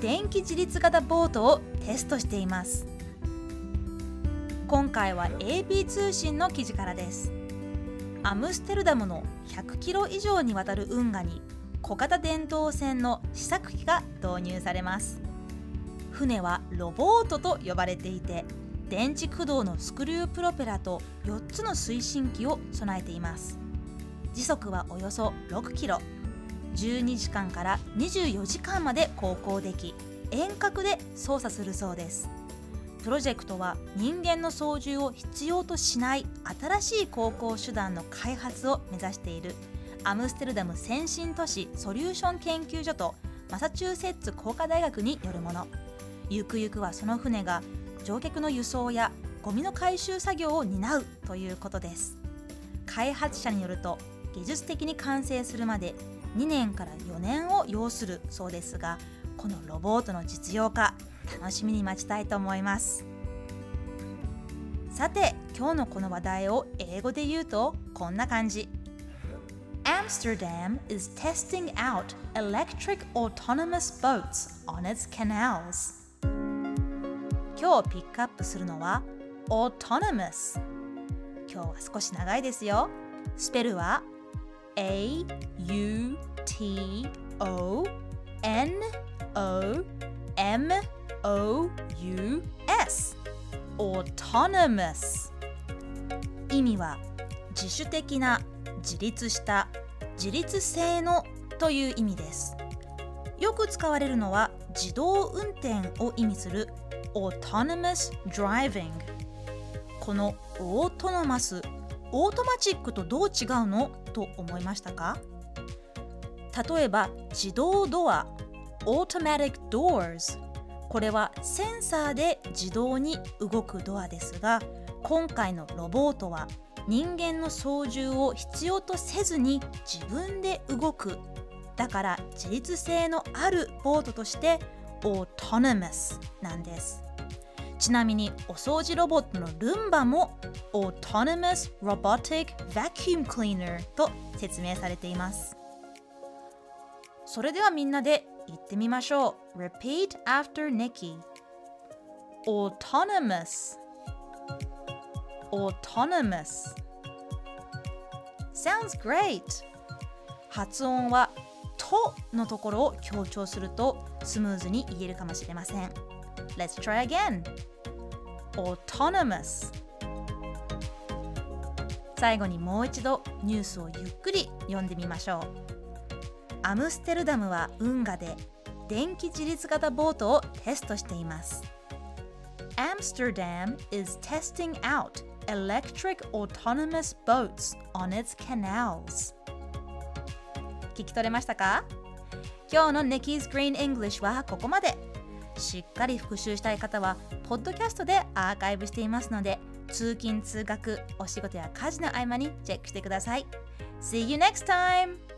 電気自立型ボートをテストしています。今回は AP 通信の記事からです。アムステルダムの100キロ以上にわたる運河に小型電動船の試作機が導入されます。船はロボートと呼ばれていて電池駆動のスクリュープロペラと4つの推進機を備えています。時速はおよそ6キロ。12時間から24時間まで航行でき遠隔で操作するそうです。プロジェクトは人間の操縦を必要としない新しい航行手段の開発を目指しているアムステルダム先進都市ソリューション研究所とマサチューセッツ工科大学によるもの。ゆくゆくはその船が乗客の輸送やゴミの回収作業を担うということです。開発者によると技術的に完成するまで2年から4年を要するそうですがこのロボットの実用化楽しみに待ちたいと思います。さて今日のこの話題を英語で言うとこんな感じ。Amsterdam is testing out electric autonomous boats on its canals. 今日ピックアップするのは autonomous 今日は少し長いですよ。スペルは A U T O N O M O U S autonomous. 意味は自主的な自立した自立性のという意味です。よく使われるのは自動運転を意味する autonomous driving この autonomous automatic とどう違うの？と思いましたか？例えば自動ドア。Automatic Doors これはセンサーで自動に動くドアですが今回のロボットは人間の操縦を必要とせずに自分で動く。だから自立性のあるボートとして Autonomous なんです。ちなみにお掃除ロボットのルンバも Autonomous Robotic Vacuum Cleaner と説明されていますそれではみんなで言ってみましょう Repeat after Nikki Autonomous Autonomous Sounds great 発音は「と」のところを強調するとスムーズに言えるかもしれません Let's try again Autonomous 最後にもう一度ニュースをゆっくり読んでみましょうアムステルダムは運河で電気自立型ボートをテストしています Amsterdam is testing out electric autonomous boats on its canals 聞き取れましたか今日の Nikki's Green English はここまでしっかり復習したい方はポッドキャストでアーカイブしていますので通勤通学お仕事や家事の合間にチェックしてください See you next time!